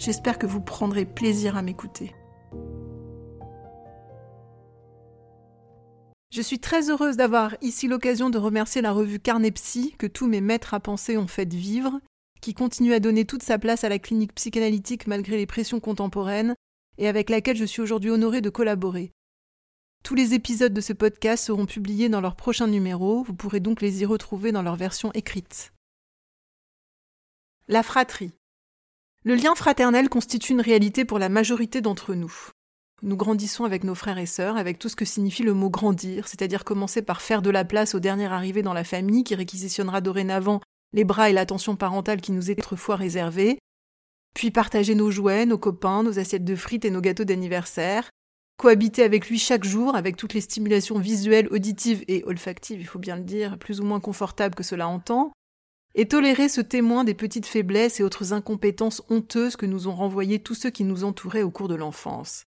J'espère que vous prendrez plaisir à m'écouter. Je suis très heureuse d'avoir ici l'occasion de remercier la revue Carnepsy que tous mes maîtres à penser ont fait vivre, qui continue à donner toute sa place à la clinique psychanalytique malgré les pressions contemporaines, et avec laquelle je suis aujourd'hui honorée de collaborer. Tous les épisodes de ce podcast seront publiés dans leur prochain numéro, vous pourrez donc les y retrouver dans leur version écrite. La fratrie. Le lien fraternel constitue une réalité pour la majorité d'entre nous. Nous grandissons avec nos frères et sœurs, avec tout ce que signifie le mot grandir, c'est-à-dire commencer par faire de la place au dernier arrivé dans la famille qui réquisitionnera dorénavant les bras et l'attention parentale qui nous étaient autrefois réservés, puis partager nos jouets, nos copains, nos assiettes de frites et nos gâteaux d'anniversaire, cohabiter avec lui chaque jour avec toutes les stimulations visuelles, auditives et olfactives, il faut bien le dire, plus ou moins confortables que cela entend, et tolérer ce témoin des petites faiblesses et autres incompétences honteuses que nous ont renvoyées tous ceux qui nous entouraient au cours de l'enfance.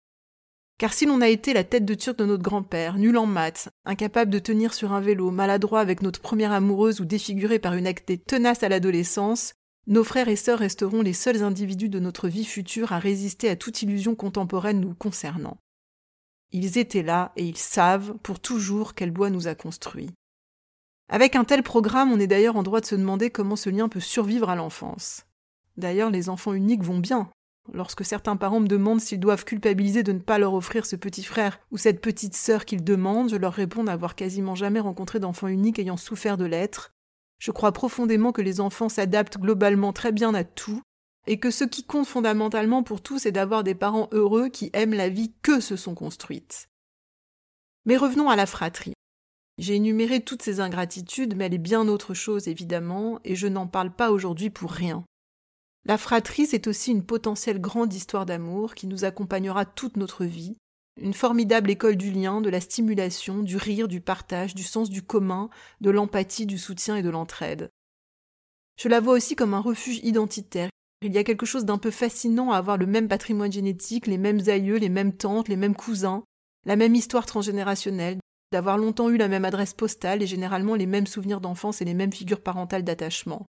Car si l'on a été la tête de turc de notre grand-père, nul en maths, incapable de tenir sur un vélo, maladroit avec notre première amoureuse ou défiguré par une actée tenace à l'adolescence, nos frères et sœurs resteront les seuls individus de notre vie future à résister à toute illusion contemporaine nous concernant. Ils étaient là et ils savent pour toujours quelle loi nous a construits. Avec un tel programme, on est d'ailleurs en droit de se demander comment ce lien peut survivre à l'enfance. D'ailleurs, les enfants uniques vont bien. Lorsque certains parents me demandent s'ils doivent culpabiliser de ne pas leur offrir ce petit frère ou cette petite sœur qu'ils demandent, je leur réponds n'avoir quasiment jamais rencontré d'enfants uniques ayant souffert de l'être. Je crois profondément que les enfants s'adaptent globalement très bien à tout, et que ce qui compte fondamentalement pour tous est d'avoir des parents heureux qui aiment la vie que se sont construites. Mais revenons à la fratrie. J'ai énuméré toutes ces ingratitudes, mais elle est bien autre chose évidemment, et je n'en parle pas aujourd'hui pour rien. La fratrie, c'est aussi une potentielle grande histoire d'amour qui nous accompagnera toute notre vie, une formidable école du lien, de la stimulation, du rire, du partage, du sens du commun, de l'empathie, du soutien et de l'entraide. Je la vois aussi comme un refuge identitaire. Il y a quelque chose d'un peu fascinant à avoir le même patrimoine génétique, les mêmes aïeux, les mêmes tantes, les mêmes cousins, la même histoire transgénérationnelle, d'avoir longtemps eu la même adresse postale et généralement les mêmes souvenirs d'enfance et les mêmes figures parentales d'attachement.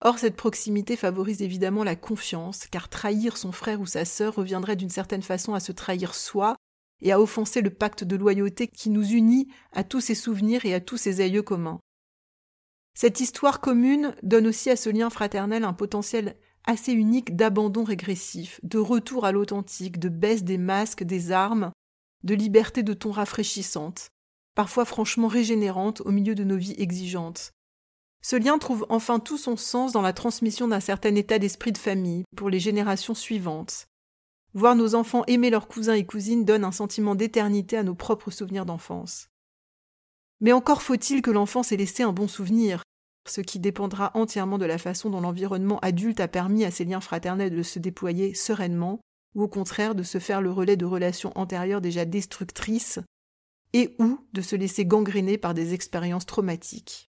Or, cette proximité favorise évidemment la confiance, car trahir son frère ou sa sœur reviendrait d'une certaine façon à se trahir soi et à offenser le pacte de loyauté qui nous unit à tous ces souvenirs et à tous ces aïeux communs. Cette histoire commune donne aussi à ce lien fraternel un potentiel assez unique d'abandon régressif, de retour à l'authentique, de baisse des masques, des armes, de liberté de ton rafraîchissante, parfois franchement régénérante au milieu de nos vies exigeantes. Ce lien trouve enfin tout son sens dans la transmission d'un certain état d'esprit de famille pour les générations suivantes. Voir nos enfants aimer leurs cousins et cousines donne un sentiment d'éternité à nos propres souvenirs d'enfance. Mais encore faut-il que l'enfance ait laissé un bon souvenir, ce qui dépendra entièrement de la façon dont l'environnement adulte a permis à ces liens fraternels de se déployer sereinement ou au contraire de se faire le relais de relations antérieures déjà destructrices, et ou de se laisser gangréner par des expériences traumatiques.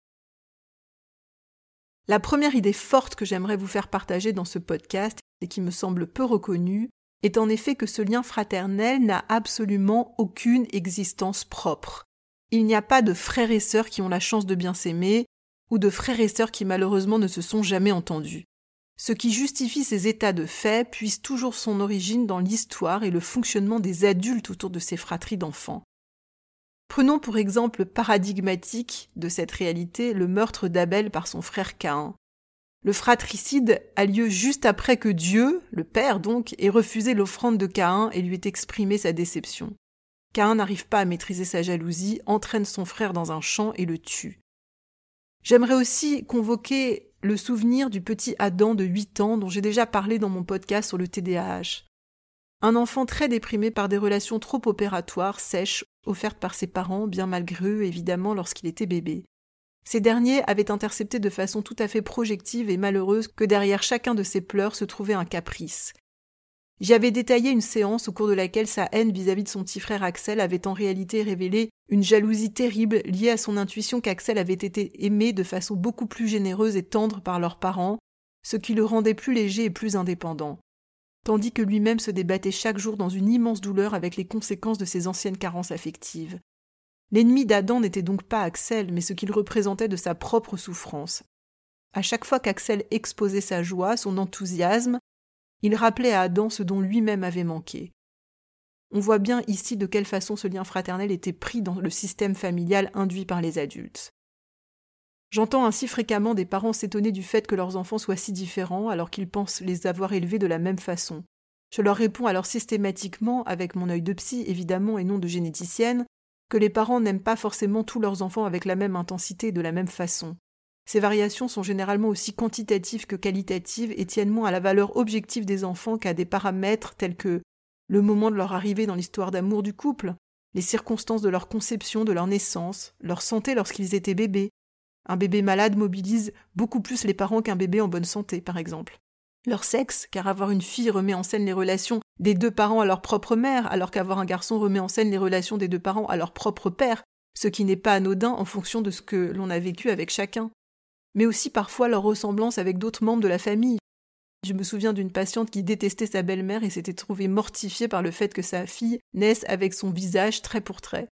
La première idée forte que j'aimerais vous faire partager dans ce podcast, et qui me semble peu reconnue, est en effet que ce lien fraternel n'a absolument aucune existence propre. Il n'y a pas de frères et sœurs qui ont la chance de bien s'aimer, ou de frères et sœurs qui malheureusement ne se sont jamais entendus. Ce qui justifie ces états de fait puise toujours son origine dans l'histoire et le fonctionnement des adultes autour de ces fratries d'enfants. Prenons pour exemple paradigmatique de cette réalité le meurtre d'Abel par son frère Caïn. Le fratricide a lieu juste après que Dieu, le Père donc, ait refusé l'offrande de Caïn et lui ait exprimé sa déception. Caïn n'arrive pas à maîtriser sa jalousie, entraîne son frère dans un champ et le tue. J'aimerais aussi convoquer le souvenir du petit Adam de 8 ans dont j'ai déjà parlé dans mon podcast sur le TDAH. Un enfant très déprimé par des relations trop opératoires, sèches, offertes par ses parents, bien malgré eux évidemment lorsqu'il était bébé. Ces derniers avaient intercepté de façon tout à fait projective et malheureuse que derrière chacun de ses pleurs se trouvait un caprice, J'y avais détaillé une séance au cours de laquelle sa haine vis-à-vis de son petit frère Axel avait en réalité révélé une jalousie terrible liée à son intuition qu'Axel avait été aimé de façon beaucoup plus généreuse et tendre par leurs parents, ce qui le rendait plus léger et plus indépendant, tandis que lui-même se débattait chaque jour dans une immense douleur avec les conséquences de ses anciennes carences affectives. L'ennemi d'Adam n'était donc pas Axel, mais ce qu'il représentait de sa propre souffrance. À chaque fois qu'Axel exposait sa joie, son enthousiasme, il rappelait à Adam ce dont lui-même avait manqué. On voit bien ici de quelle façon ce lien fraternel était pris dans le système familial induit par les adultes. J'entends ainsi fréquemment des parents s'étonner du fait que leurs enfants soient si différents alors qu'ils pensent les avoir élevés de la même façon. Je leur réponds alors systématiquement, avec mon œil de psy évidemment et non de généticienne, que les parents n'aiment pas forcément tous leurs enfants avec la même intensité et de la même façon. Ces variations sont généralement aussi quantitatives que qualitatives et tiennent moins à la valeur objective des enfants qu'à des paramètres tels que le moment de leur arrivée dans l'histoire d'amour du couple, les circonstances de leur conception, de leur naissance, leur santé lorsqu'ils étaient bébés. Un bébé malade mobilise beaucoup plus les parents qu'un bébé en bonne santé, par exemple. Leur sexe, car avoir une fille remet en scène les relations des deux parents à leur propre mère, alors qu'avoir un garçon remet en scène les relations des deux parents à leur propre père, ce qui n'est pas anodin en fonction de ce que l'on a vécu avec chacun mais aussi parfois leur ressemblance avec d'autres membres de la famille. Je me souviens d'une patiente qui détestait sa belle-mère et s'était trouvée mortifiée par le fait que sa fille naisse avec son visage trait pour trait.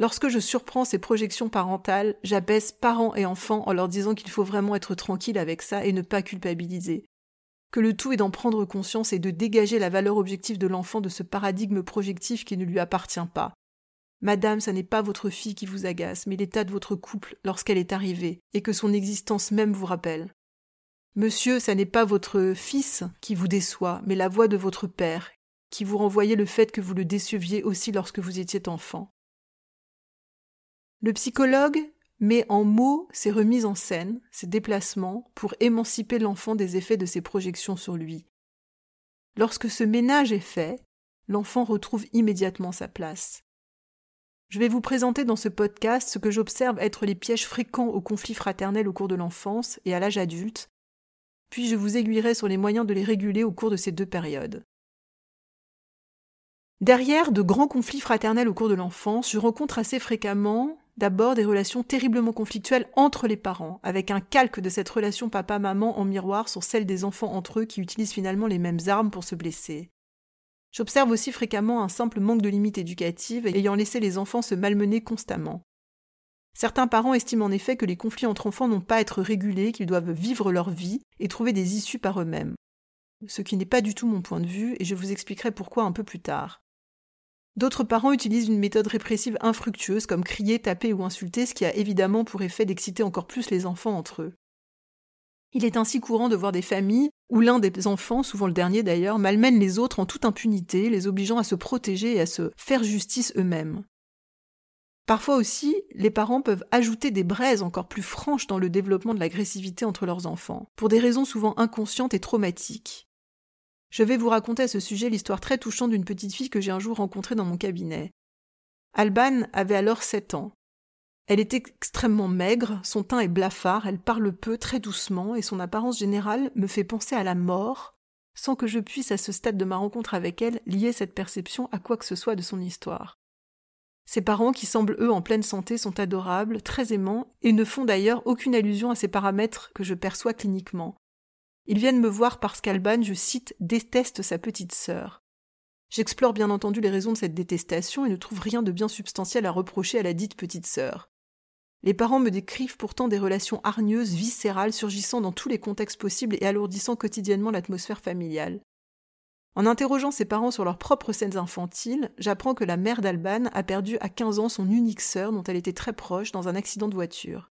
Lorsque je surprends ces projections parentales, j'abaisse parents et enfants en leur disant qu'il faut vraiment être tranquille avec ça et ne pas culpabiliser. Que le tout est d'en prendre conscience et de dégager la valeur objective de l'enfant de ce paradigme projectif qui ne lui appartient pas. Madame, ça n'est pas votre fille qui vous agace, mais l'état de votre couple lorsqu'elle est arrivée, et que son existence même vous rappelle. Monsieur, ça n'est pas votre fils qui vous déçoit, mais la voix de votre père, qui vous renvoyait le fait que vous le déceviez aussi lorsque vous étiez enfant. Le psychologue met en mots ces remises en scène, ces déplacements, pour émanciper l'enfant des effets de ses projections sur lui. Lorsque ce ménage est fait, l'enfant retrouve immédiatement sa place. Je vais vous présenter dans ce podcast ce que j'observe être les pièges fréquents au conflit fraternel au cours de l'enfance et à l'âge adulte, puis je vous aiguillerai sur les moyens de les réguler au cours de ces deux périodes. Derrière de grands conflits fraternels au cours de l'enfance, je rencontre assez fréquemment d'abord des relations terriblement conflictuelles entre les parents, avec un calque de cette relation papa-maman en miroir sur celle des enfants entre eux qui utilisent finalement les mêmes armes pour se blesser. J'observe aussi fréquemment un simple manque de limites éducatives ayant laissé les enfants se malmener constamment. Certains parents estiment en effet que les conflits entre enfants n'ont pas à être régulés, qu'ils doivent vivre leur vie et trouver des issues par eux-mêmes. Ce qui n'est pas du tout mon point de vue, et je vous expliquerai pourquoi un peu plus tard. D'autres parents utilisent une méthode répressive infructueuse comme crier, taper ou insulter, ce qui a évidemment pour effet d'exciter encore plus les enfants entre eux. Il est ainsi courant de voir des familles où l'un des enfants, souvent le dernier d'ailleurs, malmène les autres en toute impunité, les obligeant à se protéger et à se faire justice eux-mêmes. Parfois aussi, les parents peuvent ajouter des braises encore plus franches dans le développement de l'agressivité entre leurs enfants, pour des raisons souvent inconscientes et traumatiques. Je vais vous raconter à ce sujet l'histoire très touchante d'une petite fille que j'ai un jour rencontrée dans mon cabinet. Alban avait alors sept ans. Elle est extrêmement maigre, son teint est blafard, elle parle peu, très doucement, et son apparence générale me fait penser à la mort, sans que je puisse, à ce stade de ma rencontre avec elle, lier cette perception à quoi que ce soit de son histoire. Ses parents, qui semblent eux en pleine santé, sont adorables, très aimants, et ne font d'ailleurs aucune allusion à ces paramètres que je perçois cliniquement. Ils viennent me voir parce qu'Alban, je cite, déteste sa petite sœur. J'explore bien entendu les raisons de cette détestation et ne trouve rien de bien substantiel à reprocher à la dite petite sœur. Les parents me décrivent pourtant des relations hargneuses, viscérales, surgissant dans tous les contextes possibles et alourdissant quotidiennement l'atmosphère familiale. En interrogeant ses parents sur leurs propres scènes infantiles, j'apprends que la mère d'Alban a perdu à 15 ans son unique sœur dont elle était très proche dans un accident de voiture.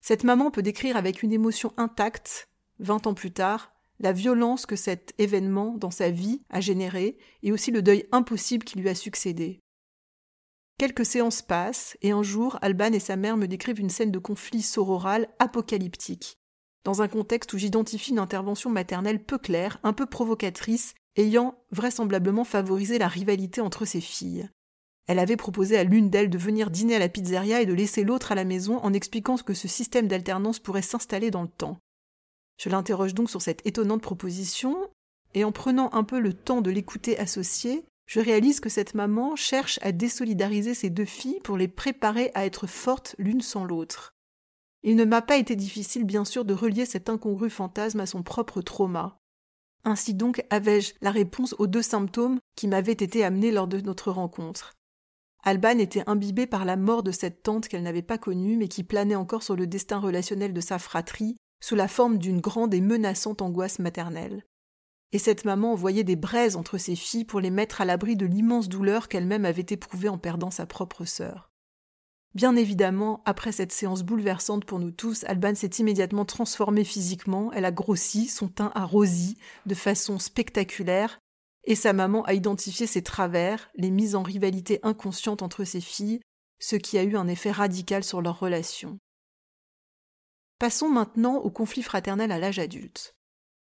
Cette maman peut décrire avec une émotion intacte, vingt ans plus tard, la violence que cet événement dans sa vie a généré et aussi le deuil impossible qui lui a succédé. Quelques séances passent et un jour, Alban et sa mère me décrivent une scène de conflit sororal apocalyptique, dans un contexte où j'identifie une intervention maternelle peu claire, un peu provocatrice, ayant vraisemblablement favorisé la rivalité entre ses filles. Elle avait proposé à l'une d'elles de venir dîner à la pizzeria et de laisser l'autre à la maison en expliquant que ce système d'alternance pourrait s'installer dans le temps. Je l'interroge donc sur cette étonnante proposition, et en prenant un peu le temps de l'écouter associer, je réalise que cette maman cherche à désolidariser ses deux filles pour les préparer à être fortes l'une sans l'autre. Il ne m'a pas été difficile, bien sûr, de relier cet incongru fantasme à son propre trauma. Ainsi donc avais-je la réponse aux deux symptômes qui m'avaient été amenés lors de notre rencontre. Alban était imbibée par la mort de cette tante qu'elle n'avait pas connue, mais qui planait encore sur le destin relationnel de sa fratrie, sous la forme d'une grande et menaçante angoisse maternelle. Et cette maman envoyait des braises entre ses filles pour les mettre à l'abri de l'immense douleur qu'elle-même avait éprouvée en perdant sa propre sœur. Bien évidemment, après cette séance bouleversante pour nous tous, Alban s'est immédiatement transformée physiquement, elle a grossi, son teint a rosi de façon spectaculaire, et sa maman a identifié ses travers, les mises en rivalité inconsciente entre ses filles, ce qui a eu un effet radical sur leur relation. Passons maintenant au conflit fraternel à l'âge adulte.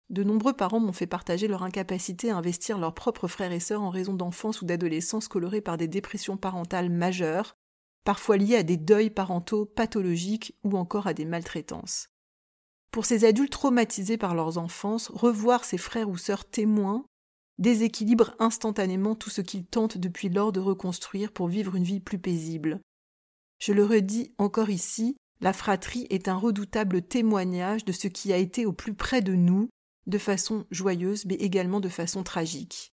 De nombreux parents m'ont fait partager leur incapacité à investir leurs propres frères et sœurs en raison d'enfance ou d'adolescence colorés par des dépressions parentales majeures, parfois liées à des deuils parentaux pathologiques ou encore à des maltraitances. Pour ces adultes traumatisés par leurs enfances, revoir ses frères ou sœurs témoins déséquilibre instantanément tout ce qu'ils tentent depuis lors de reconstruire pour vivre une vie plus paisible. Je le redis encore ici, la fratrie est un redoutable témoignage de ce qui a été au plus près de nous, de façon joyeuse mais également de façon tragique.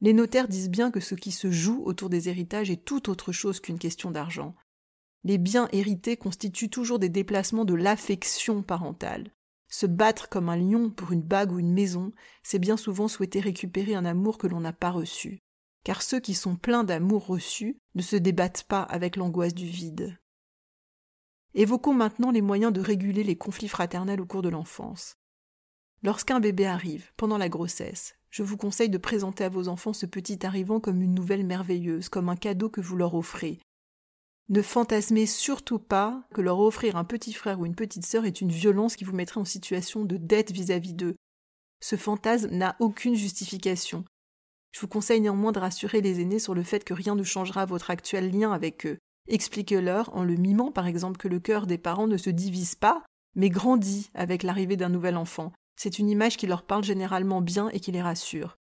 Les notaires disent bien que ce qui se joue autour des héritages est tout autre chose qu'une question d'argent. Les biens hérités constituent toujours des déplacements de l'affection parentale. Se battre comme un lion pour une bague ou une maison, c'est bien souvent souhaiter récupérer un amour que l'on n'a pas reçu. Car ceux qui sont pleins d'amour reçu ne se débattent pas avec l'angoisse du vide. Évoquons maintenant les moyens de réguler les conflits fraternels au cours de l'enfance. Lorsqu'un bébé arrive, pendant la grossesse, je vous conseille de présenter à vos enfants ce petit arrivant comme une nouvelle merveilleuse, comme un cadeau que vous leur offrez. Ne fantasmez surtout pas que leur offrir un petit frère ou une petite sœur est une violence qui vous mettrait en situation de dette vis-à-vis d'eux. Ce fantasme n'a aucune justification. Je vous conseille néanmoins de rassurer les aînés sur le fait que rien ne changera votre actuel lien avec eux. Expliquez-leur en le mimant par exemple que le cœur des parents ne se divise pas, mais grandit avec l'arrivée d'un nouvel enfant. C'est une image qui leur parle généralement bien et qui les rassure.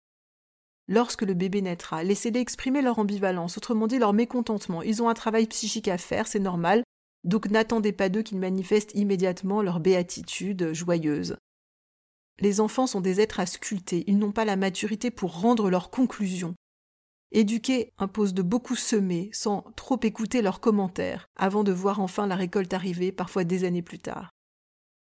Lorsque le bébé naîtra, laissez-les exprimer leur ambivalence, autrement dit leur mécontentement. Ils ont un travail psychique à faire, c'est normal, donc n'attendez pas d'eux qu'ils manifestent immédiatement leur béatitude joyeuse. Les enfants sont des êtres à sculpter, ils n'ont pas la maturité pour rendre leurs conclusions. Éduquer impose de beaucoup semer sans trop écouter leurs commentaires, avant de voir enfin la récolte arriver, parfois des années plus tard.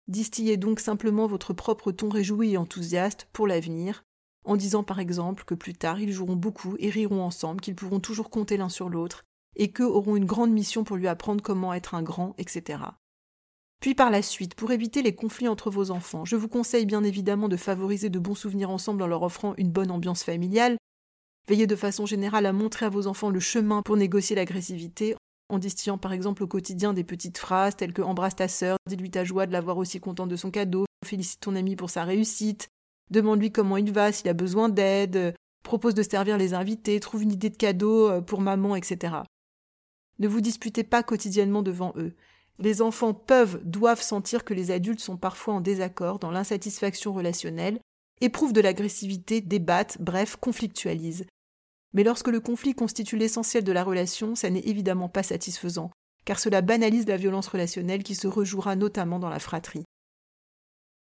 Distillez donc simplement votre propre ton réjoui et enthousiaste pour l'avenir, en disant par exemple que plus tard ils joueront beaucoup et riront ensemble, qu'ils pourront toujours compter l'un sur l'autre, et qu'eux auront une grande mission pour lui apprendre comment être un grand, etc. Puis par la suite, pour éviter les conflits entre vos enfants, je vous conseille bien évidemment de favoriser de bons souvenirs ensemble en leur offrant une bonne ambiance familiale, Veillez de façon générale à montrer à vos enfants le chemin pour négocier l'agressivité en distillant par exemple au quotidien des petites phrases telles que embrasse ta sœur, dis-lui ta joie de l'avoir aussi content de son cadeau, félicite ton ami pour sa réussite, demande-lui comment il va, s'il a besoin d'aide, propose de servir les invités, trouve une idée de cadeau euh, pour maman, etc. Ne vous disputez pas quotidiennement devant eux. Les enfants peuvent, doivent sentir que les adultes sont parfois en désaccord dans l'insatisfaction relationnelle éprouvent de l'agressivité, débattent, bref, conflictualisent. Mais lorsque le conflit constitue l'essentiel de la relation, ça n'est évidemment pas satisfaisant, car cela banalise la violence relationnelle qui se rejouera notamment dans la fratrie.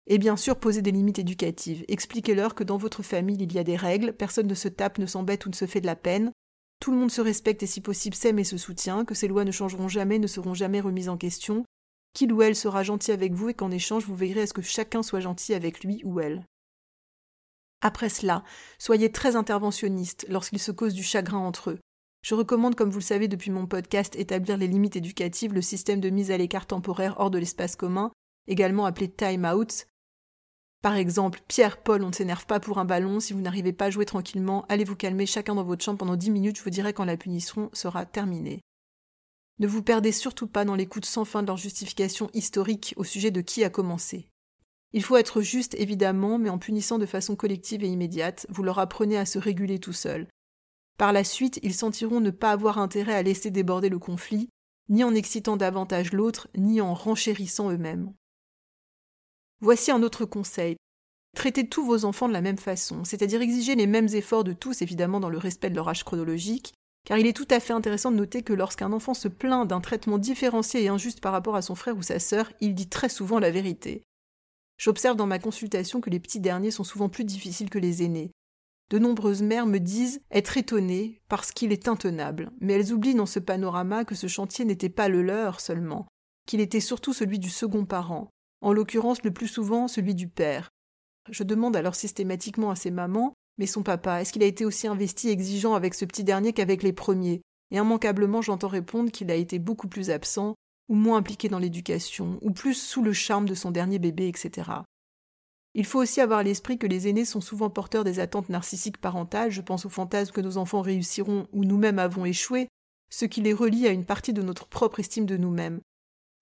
Et bien sûr, posez des limites éducatives. Expliquez-leur que dans votre famille, il y a des règles, personne ne se tape, ne s'embête ou ne se fait de la peine. Tout le monde se respecte et si possible s'aime et se soutient, que ces lois ne changeront jamais, ne seront jamais remises en question, qu'il ou elle sera gentil avec vous et qu'en échange vous veillerez à ce que chacun soit gentil avec lui ou elle. Après cela, soyez très interventionniste lorsqu'ils se causent du chagrin entre eux. Je recommande, comme vous le savez depuis mon podcast, établir les limites éducatives, le système de mise à l'écart temporaire hors de l'espace commun, également appelé time out, par exemple, Pierre, Paul, on ne s'énerve pas pour un ballon, si vous n'arrivez pas à jouer tranquillement, allez vous calmer chacun dans votre chambre pendant dix minutes, je vous dirai quand la punition sera terminée. Ne vous perdez surtout pas dans l'écoute sans fin de leur justification historique au sujet de qui a commencé. Il faut être juste, évidemment, mais en punissant de façon collective et immédiate, vous leur apprenez à se réguler tout seuls. Par la suite, ils sentiront ne pas avoir intérêt à laisser déborder le conflit, ni en excitant davantage l'autre, ni en renchérissant eux-mêmes. Voici un autre conseil. Traitez tous vos enfants de la même façon, c'est-à-dire exiger les mêmes efforts de tous, évidemment dans le respect de leur âge chronologique, car il est tout à fait intéressant de noter que lorsqu'un enfant se plaint d'un traitement différencié et injuste par rapport à son frère ou sa sœur, il dit très souvent la vérité. J'observe dans ma consultation que les petits derniers sont souvent plus difficiles que les aînés. De nombreuses mères me disent être étonnées parce qu'il est intenable, mais elles oublient dans ce panorama que ce chantier n'était pas le leur seulement, qu'il était surtout celui du second parent, en l'occurrence le plus souvent celui du père. Je demande alors systématiquement à ces mamans Mais son papa, est-ce qu'il a été aussi investi exigeant avec ce petit dernier qu'avec les premiers? Et immanquablement j'entends répondre qu'il a été beaucoup plus absent, ou moins impliqué dans l'éducation, ou plus sous le charme de son dernier bébé, etc. Il faut aussi avoir l'esprit que les aînés sont souvent porteurs des attentes narcissiques parentales, je pense au fantasme que nos enfants réussiront ou nous-mêmes avons échoué, ce qui les relie à une partie de notre propre estime de nous-mêmes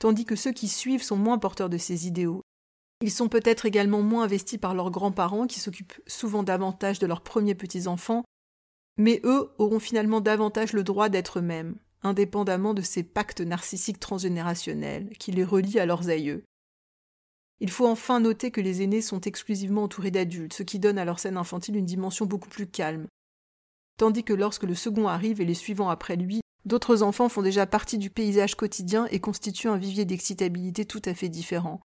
tandis que ceux qui suivent sont moins porteurs de ces idéaux. Ils sont peut-être également moins investis par leurs grands-parents, qui s'occupent souvent davantage de leurs premiers petits-enfants, mais eux auront finalement davantage le droit d'être eux-mêmes, indépendamment de ces pactes narcissiques transgénérationnels qui les relient à leurs aïeux. Il faut enfin noter que les aînés sont exclusivement entourés d'adultes, ce qui donne à leur scène infantile une dimension beaucoup plus calme, tandis que lorsque le second arrive et les suivants après lui, D'autres enfants font déjà partie du paysage quotidien et constituent un vivier d'excitabilité tout à fait différent.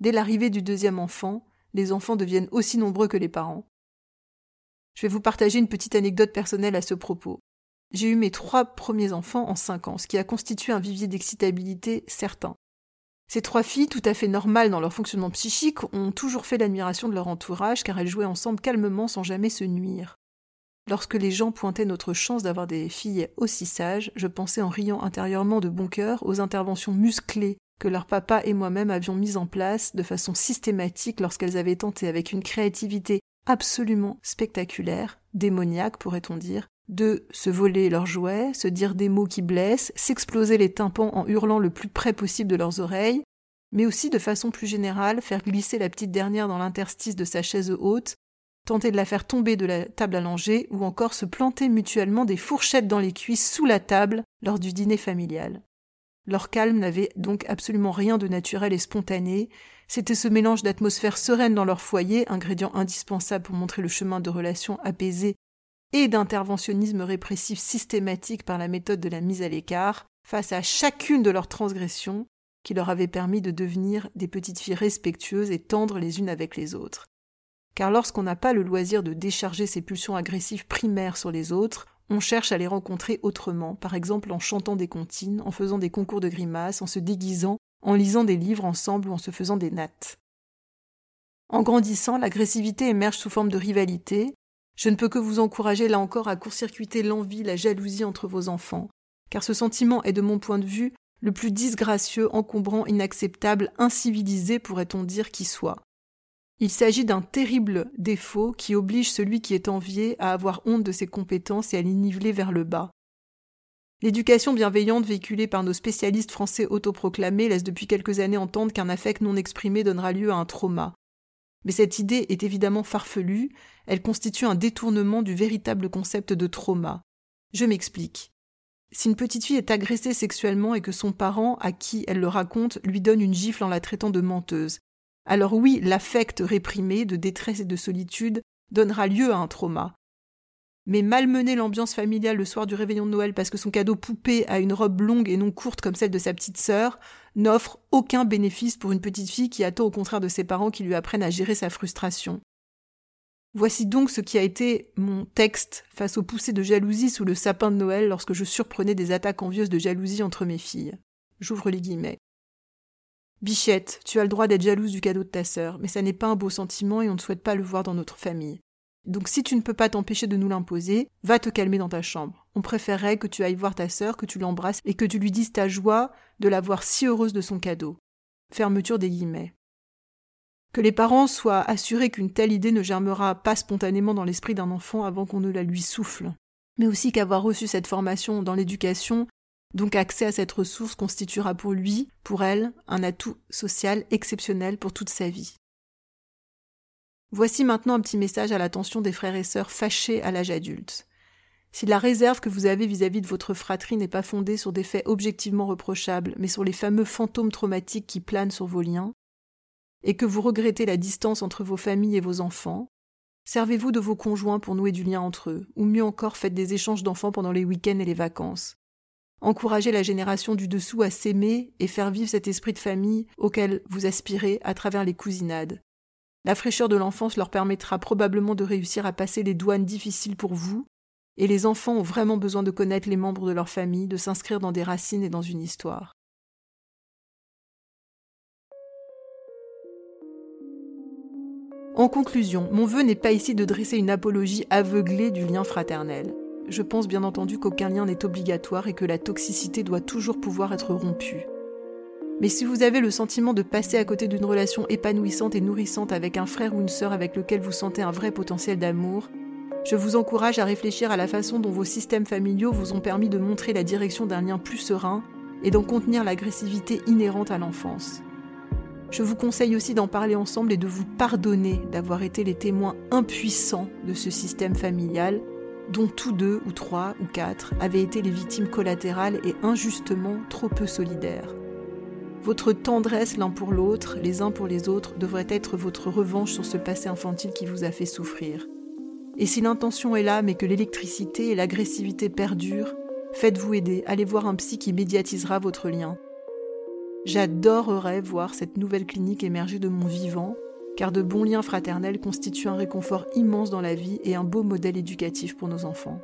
Dès l'arrivée du deuxième enfant, les enfants deviennent aussi nombreux que les parents. Je vais vous partager une petite anecdote personnelle à ce propos. J'ai eu mes trois premiers enfants en cinq ans, ce qui a constitué un vivier d'excitabilité certain. Ces trois filles, tout à fait normales dans leur fonctionnement psychique, ont toujours fait l'admiration de leur entourage car elles jouaient ensemble calmement sans jamais se nuire. Lorsque les gens pointaient notre chance d'avoir des filles aussi sages, je pensais en riant intérieurement de bon cœur aux interventions musclées que leur papa et moi-même avions mises en place de façon systématique lorsqu'elles avaient tenté avec une créativité absolument spectaculaire, démoniaque pourrait-on dire, de se voler leurs jouets, se dire des mots qui blessent, s'exploser les tympans en hurlant le plus près possible de leurs oreilles, mais aussi de façon plus générale faire glisser la petite dernière dans l'interstice de sa chaise haute, tenter de la faire tomber de la table langer ou encore se planter mutuellement des fourchettes dans les cuisses sous la table lors du dîner familial. Leur calme n'avait donc absolument rien de naturel et spontané, c'était ce mélange d'atmosphère sereine dans leur foyer, ingrédient indispensable pour montrer le chemin de relations apaisées, et d'interventionnisme répressif systématique par la méthode de la mise à l'écart, face à chacune de leurs transgressions, qui leur avait permis de devenir des petites filles respectueuses et tendres les unes avec les autres car lorsqu'on n'a pas le loisir de décharger ses pulsions agressives primaires sur les autres, on cherche à les rencontrer autrement, par exemple en chantant des comptines, en faisant des concours de grimaces, en se déguisant, en lisant des livres ensemble ou en se faisant des nattes. En grandissant, l'agressivité émerge sous forme de rivalité. Je ne peux que vous encourager là encore à court-circuiter l'envie, la jalousie entre vos enfants, car ce sentiment est de mon point de vue le plus disgracieux, encombrant, inacceptable, incivilisé pourrait-on dire qui soit. Il s'agit d'un terrible défaut qui oblige celui qui est envié à avoir honte de ses compétences et à les niveler vers le bas. L'éducation bienveillante véhiculée par nos spécialistes français autoproclamés laisse depuis quelques années entendre qu'un affect non exprimé donnera lieu à un trauma. Mais cette idée est évidemment farfelue, elle constitue un détournement du véritable concept de trauma. Je m'explique. Si une petite fille est agressée sexuellement et que son parent, à qui elle le raconte, lui donne une gifle en la traitant de menteuse, alors oui, l'affect réprimé de détresse et de solitude donnera lieu à un trauma. Mais malmener l'ambiance familiale le soir du réveillon de Noël parce que son cadeau poupée a une robe longue et non courte comme celle de sa petite sœur n'offre aucun bénéfice pour une petite fille qui attend au contraire de ses parents qui lui apprennent à gérer sa frustration. Voici donc ce qui a été mon texte face aux poussées de jalousie sous le sapin de Noël lorsque je surprenais des attaques envieuses de jalousie entre mes filles. J'ouvre les guillemets. Bichette, tu as le droit d'être jalouse du cadeau de ta sœur, mais ça n'est pas un beau sentiment et on ne souhaite pas le voir dans notre famille. Donc si tu ne peux pas t'empêcher de nous l'imposer, va te calmer dans ta chambre. On préférerait que tu ailles voir ta sœur, que tu l'embrasses et que tu lui dises ta joie de la voir si heureuse de son cadeau. Fermeture des guillemets. Que les parents soient assurés qu'une telle idée ne germera pas spontanément dans l'esprit d'un enfant avant qu'on ne la lui souffle. Mais aussi qu'avoir reçu cette formation dans l'éducation donc accès à cette ressource constituera pour lui, pour elle, un atout social exceptionnel pour toute sa vie. Voici maintenant un petit message à l'attention des frères et sœurs fâchés à l'âge adulte. Si la réserve que vous avez vis-à-vis de votre fratrie n'est pas fondée sur des faits objectivement reprochables, mais sur les fameux fantômes traumatiques qui planent sur vos liens, et que vous regrettez la distance entre vos familles et vos enfants, servez-vous de vos conjoints pour nouer du lien entre eux, ou mieux encore faites des échanges d'enfants pendant les week-ends et les vacances encourager la génération du dessous à s'aimer et faire vivre cet esprit de famille auquel vous aspirez à travers les cousinades. La fraîcheur de l'enfance leur permettra probablement de réussir à passer les douanes difficiles pour vous, et les enfants ont vraiment besoin de connaître les membres de leur famille, de s'inscrire dans des racines et dans une histoire. En conclusion, mon vœu n'est pas ici de dresser une apologie aveuglée du lien fraternel. Je pense bien entendu qu'aucun lien n'est obligatoire et que la toxicité doit toujours pouvoir être rompue. Mais si vous avez le sentiment de passer à côté d'une relation épanouissante et nourrissante avec un frère ou une sœur avec lequel vous sentez un vrai potentiel d'amour, je vous encourage à réfléchir à la façon dont vos systèmes familiaux vous ont permis de montrer la direction d'un lien plus serein et d'en contenir l'agressivité inhérente à l'enfance. Je vous conseille aussi d'en parler ensemble et de vous pardonner d'avoir été les témoins impuissants de ce système familial dont tous deux ou trois ou quatre avaient été les victimes collatérales et injustement trop peu solidaires. Votre tendresse l'un pour l'autre, les uns pour les autres, devrait être votre revanche sur ce passé infantile qui vous a fait souffrir. Et si l'intention est là mais que l'électricité et l'agressivité perdurent, faites-vous aider, allez voir un psy qui médiatisera votre lien. J'adorerais voir cette nouvelle clinique émerger de mon vivant car de bons liens fraternels constituent un réconfort immense dans la vie et un beau modèle éducatif pour nos enfants.